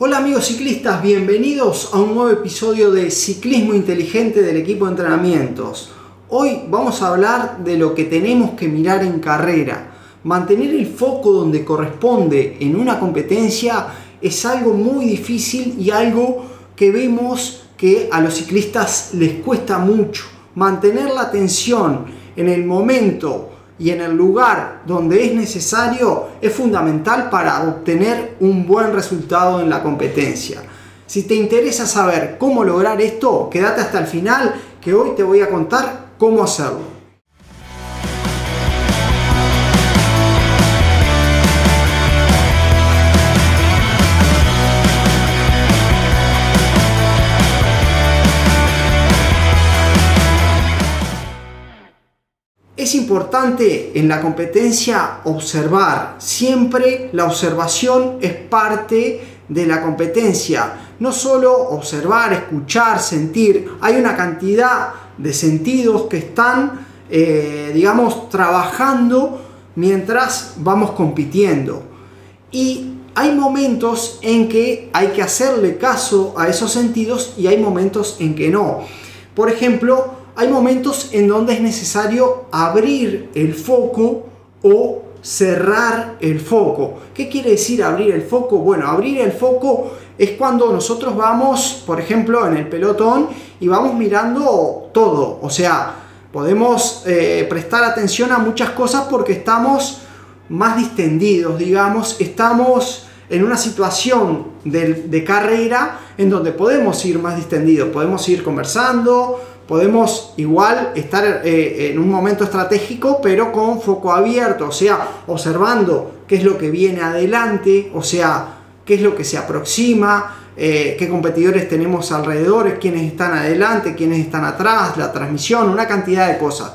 Hola amigos ciclistas, bienvenidos a un nuevo episodio de Ciclismo Inteligente del equipo de entrenamientos. Hoy vamos a hablar de lo que tenemos que mirar en carrera. Mantener el foco donde corresponde en una competencia es algo muy difícil y algo que vemos que a los ciclistas les cuesta mucho. Mantener la atención en el momento y en el lugar donde es necesario es fundamental para obtener un buen resultado en la competencia. Si te interesa saber cómo lograr esto, quédate hasta el final que hoy te voy a contar cómo hacerlo. Importante en la competencia observar. Siempre la observación es parte de la competencia. No solo observar, escuchar, sentir. Hay una cantidad de sentidos que están, eh, digamos, trabajando mientras vamos compitiendo. Y hay momentos en que hay que hacerle caso a esos sentidos y hay momentos en que no. Por ejemplo, hay momentos en donde es necesario abrir el foco o cerrar el foco. ¿Qué quiere decir abrir el foco? Bueno, abrir el foco es cuando nosotros vamos, por ejemplo, en el pelotón y vamos mirando todo. O sea, podemos eh, prestar atención a muchas cosas porque estamos más distendidos, digamos, estamos en una situación de, de carrera en donde podemos ir más distendidos, podemos ir conversando, podemos igual estar eh, en un momento estratégico, pero con foco abierto, o sea, observando qué es lo que viene adelante, o sea, qué es lo que se aproxima, eh, qué competidores tenemos alrededor, quiénes están adelante, quiénes están atrás, la transmisión, una cantidad de cosas.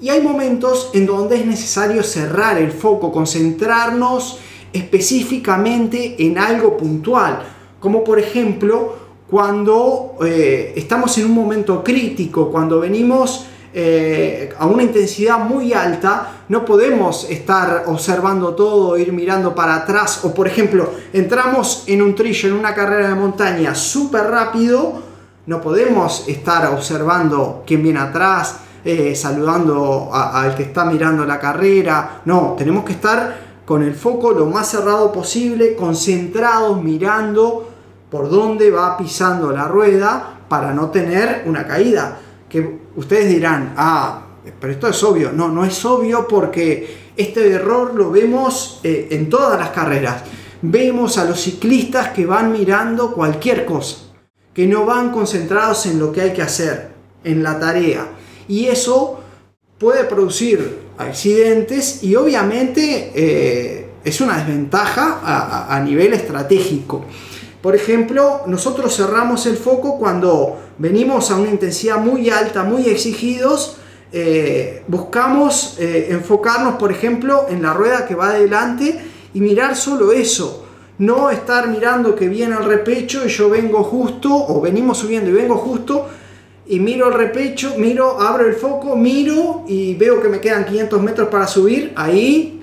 Y hay momentos en donde es necesario cerrar el foco, concentrarnos específicamente en algo puntual, como por ejemplo cuando eh, estamos en un momento crítico, cuando venimos eh, a una intensidad muy alta, no podemos estar observando todo, ir mirando para atrás, o por ejemplo, entramos en un trillo, en una carrera de montaña súper rápido, no podemos estar observando quién viene atrás, eh, saludando al que está mirando la carrera, no, tenemos que estar con el foco lo más cerrado posible, concentrados, mirando por dónde va pisando la rueda para no tener una caída. Que ustedes dirán, ah, pero esto es obvio. No, no es obvio porque este error lo vemos eh, en todas las carreras. Vemos a los ciclistas que van mirando cualquier cosa, que no van concentrados en lo que hay que hacer, en la tarea. Y eso puede producir accidentes y obviamente eh, es una desventaja a nivel estratégico. Por ejemplo, nosotros cerramos el foco cuando venimos a una intensidad muy alta, muy exigidos, eh, buscamos eh, enfocarnos, por ejemplo, en la rueda que va adelante y mirar solo eso. No estar mirando que viene el repecho y yo vengo justo, o venimos subiendo y vengo justo, y miro el repecho, miro, abro el foco, miro y veo que me quedan 500 metros para subir, ahí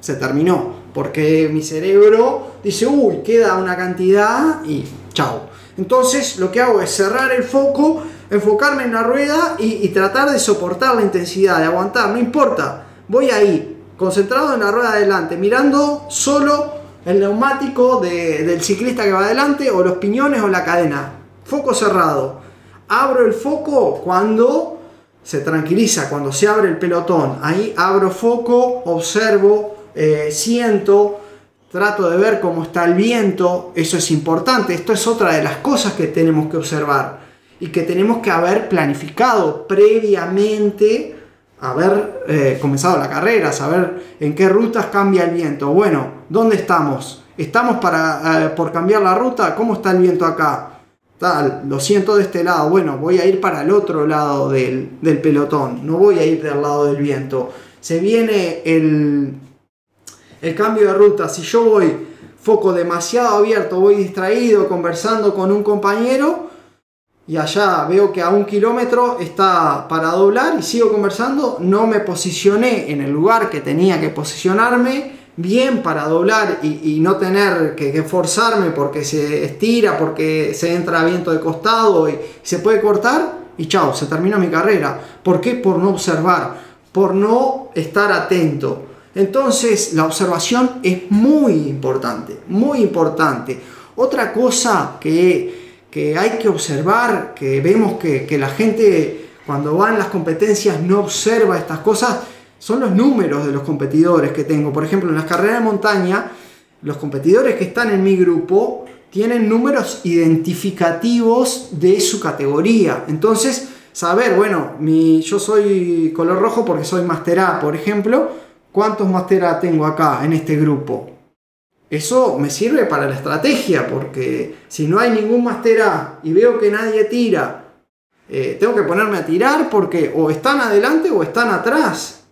se terminó porque mi cerebro dice, uy, queda una cantidad y chao. Entonces lo que hago es cerrar el foco, enfocarme en la rueda y, tratar de soportar la intensidad, de aguantar, no importa, voy ahí, concentrado en la rueda adelante, mirando solo el neumático del ciclista que va adelante o los piñones o la cadena. Foco cerrado. Abro el foco cuando se tranquiliza, cuando se abre el pelotón. Ahí abro foco, observo, eh, siento, trato de ver cómo está el viento, eso es importante, esto es otra de las cosas que tenemos que observar y que tenemos que haber planificado previamente, haber eh, comenzado la carrera, saber en qué rutas cambia el viento. Bueno, ¿dónde estamos? ¿Estamos para, eh, por cambiar la ruta? ¿Cómo está el viento acá? Tal, lo siento de este lado, bueno, voy a ir para el otro lado del, del pelotón, no voy a ir del lado del viento. Se viene el, el cambio de ruta, si yo voy foco demasiado abierto, voy distraído conversando con un compañero y allá veo que a un kilómetro está para doblar y sigo conversando, no me posicioné en el lugar que tenía que posicionarme, bien para doblar y, no tener que, forzarme porque se estira, porque se entra viento de costado y se puede cortar y chao, se terminó mi carrera. ¿Por qué? Por no observar, por no estar atento. Entonces la observación es muy importante, muy importante. Otra cosa que, hay que observar, que vemos que, que la gente cuando va en las competencias no observa estas cosas, son los números de los competidores que tengo. Por ejemplo, en las carreras de montaña, los competidores que están en mi grupo tienen números identificativos de su categoría. Entonces, saber, bueno, mi, yo soy color rojo porque soy Master A, por ejemplo, ¿cuántos Master A tengo acá en este grupo? Eso me sirve para la estrategia, porque si no hay ningún Master A y veo que nadie tira, eh, tengo que ponerme a tirar porque o están adelante o están atrás.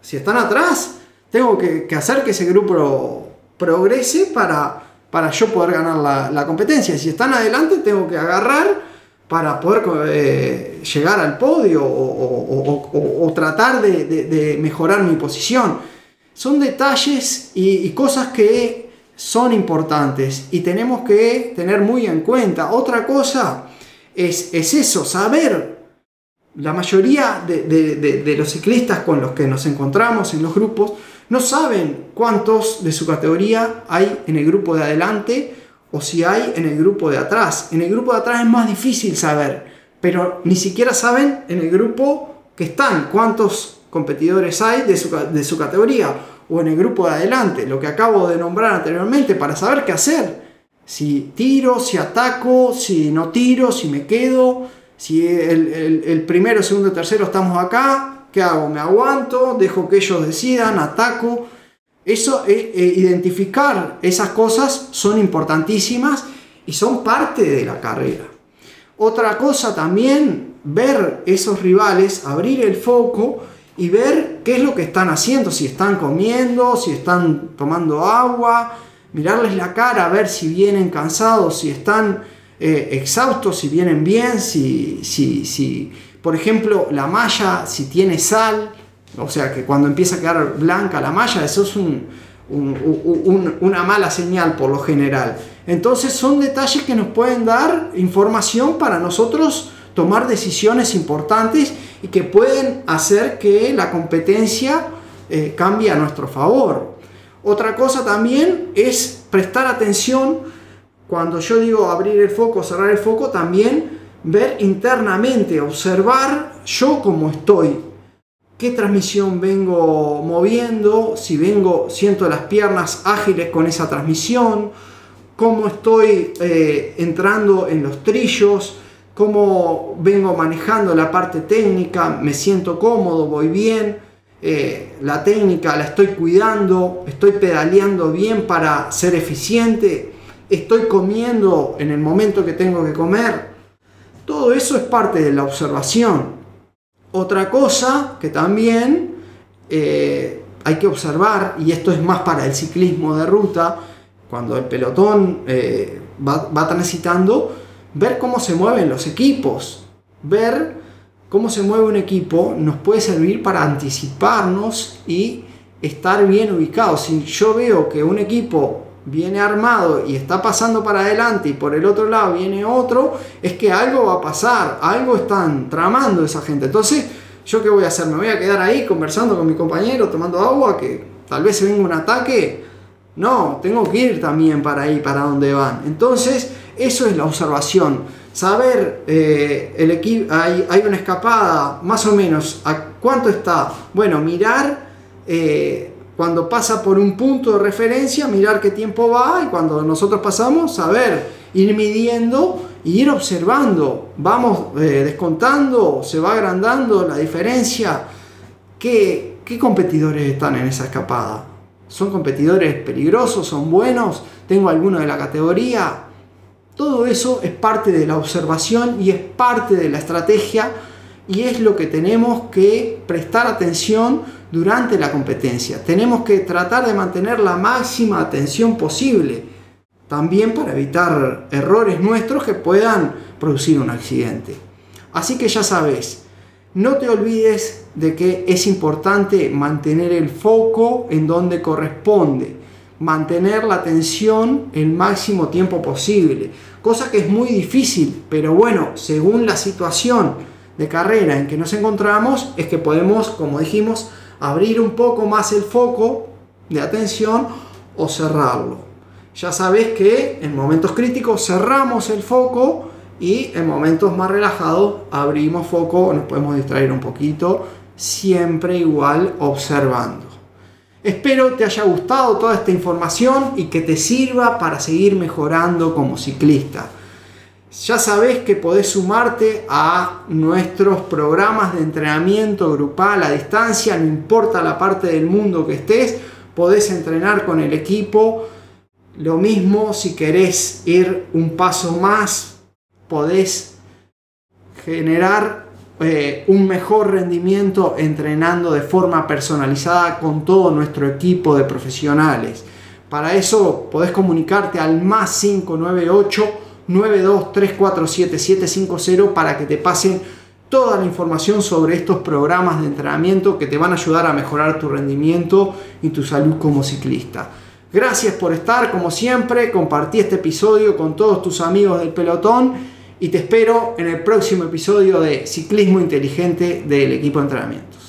Si están atrás, tengo que, hacer que ese grupo progrese para, para yo poder ganar la, competencia. Si están adelante, tengo que agarrar para poder eh, llegar al podio o, tratar de, mejorar mi posición. Son detalles y, cosas que son importantes y tenemos que tener muy en cuenta. Otra cosa es, es eso, saber la mayoría de, los ciclistas con los que nos encontramos en los grupos no saben cuántos de su categoría hay en el grupo de adelante o si hay en el grupo de atrás. En el grupo de atrás es más difícil saber, pero ni siquiera saben en el grupo que están cuántos competidores hay de su, de su categoría o en el grupo de adelante, lo que acabo de nombrar anteriormente, para saber qué hacer. Si tiro, si ataco, si no tiro, si me quedo si el, el, primero, segundo, tercero estamos acá, ¿qué hago? Me aguanto, dejo que ellos decidan, ataco. Eso, eh, identificar esas cosas son importantísimas y son parte de la carrera. Otra cosa también, ver esos rivales, abrir el foco y ver qué es lo que están haciendo, si están comiendo, si están tomando agua, mirarles la cara, ver si vienen cansados, si están eh, exhaustos, si vienen bien, si, si, si, por ejemplo, la malla, si tiene sal, o sea que cuando empieza a quedar blanca la malla, eso es una mala señal por lo general. Entonces son detalles que nos pueden dar información para nosotros tomar decisiones importantes y que pueden hacer que la competencia eh, cambie a nuestro favor. Otra cosa también es prestar atención. Cuando yo digo abrir el foco, cerrar el foco, también ver internamente, observar yo cómo estoy, qué transmisión vengo moviendo, si vengo, siento las piernas ágiles con esa transmisión, cómo estoy eh, entrando en los trillos, cómo vengo manejando la parte técnica, me siento cómodo, voy bien, eh, la técnica la estoy cuidando, estoy pedaleando bien para ser eficiente estoy comiendo en el momento que tengo que comer. Todo eso es parte de la observación. Otra cosa que también eh, hay que observar, y esto es más para el ciclismo de ruta, cuando el pelotón eh, va, va transitando, ver cómo se mueven los equipos, ver cómo se mueve un equipo nos puede servir para anticiparnos y estar bien ubicados. Si yo veo que un equipo viene armado y está pasando para adelante y por el otro lado viene otro, es que algo va a pasar, algo están tramando esa gente. Entonces, ¿yo qué voy a hacer? ¿Me voy a quedar ahí conversando con mi compañero, tomando agua, que tal vez se venga un ataque? No, tengo que ir también para ahí, para donde van. Entonces, eso es la observación. Saber, eh, el equipo, hay, hay, una escapada, más o menos, ¿a cuánto está? Bueno, mirar... Eh, cuando pasa por un punto de referencia, mirar qué tiempo va y cuando nosotros pasamos, saber, ir midiendo y ir observando. Vamos eh, descontando, se va agrandando la diferencia. ¿Qué, ¿Qué competidores están en esa escapada? ¿Son competidores peligrosos? ¿Son buenos? ¿Tengo alguno de la categoría? Todo eso es parte de la observación y es parte de la estrategia y es lo que tenemos que prestar atención durante la competencia. Tenemos que tratar de mantener la máxima atención posible, también para evitar errores nuestros que puedan producir un accidente. Así que ya sabes, No te olvides de que es importante mantener el foco en donde corresponde, mantener la atención el máximo tiempo posible, cosa que es muy difícil, pero bueno, según la situación de carrera en que nos encontramos, es que podemos, como dijimos, abrir un poco más el foco de atención o cerrarlo. Ya sabes que en momentos críticos cerramos el foco y en momentos más relajados abrimos foco, nos podemos distraer un poquito, siempre igual observando. Espero te haya gustado toda esta información y que te sirva para seguir mejorando como ciclista. Ya sabes que podés sumarte a nuestros programas de entrenamiento grupal a distancia, no importa la parte del mundo que estés, podés entrenar con el equipo. Lo mismo si querés ir un paso más, podés generar eh, un mejor rendimiento entrenando de forma personalizada con todo nuestro equipo de profesionales. Para eso podés comunicarte al más 598 92347 para que te pasen toda la información sobre estos programas de entrenamiento que te van a ayudar a mejorar tu rendimiento y tu salud como ciclista. Gracias por estar, como siempre, compartí este episodio con todos tus amigos del pelotón y te espero en el próximo episodio de Ciclismo Inteligente del equipo de entrenamientos.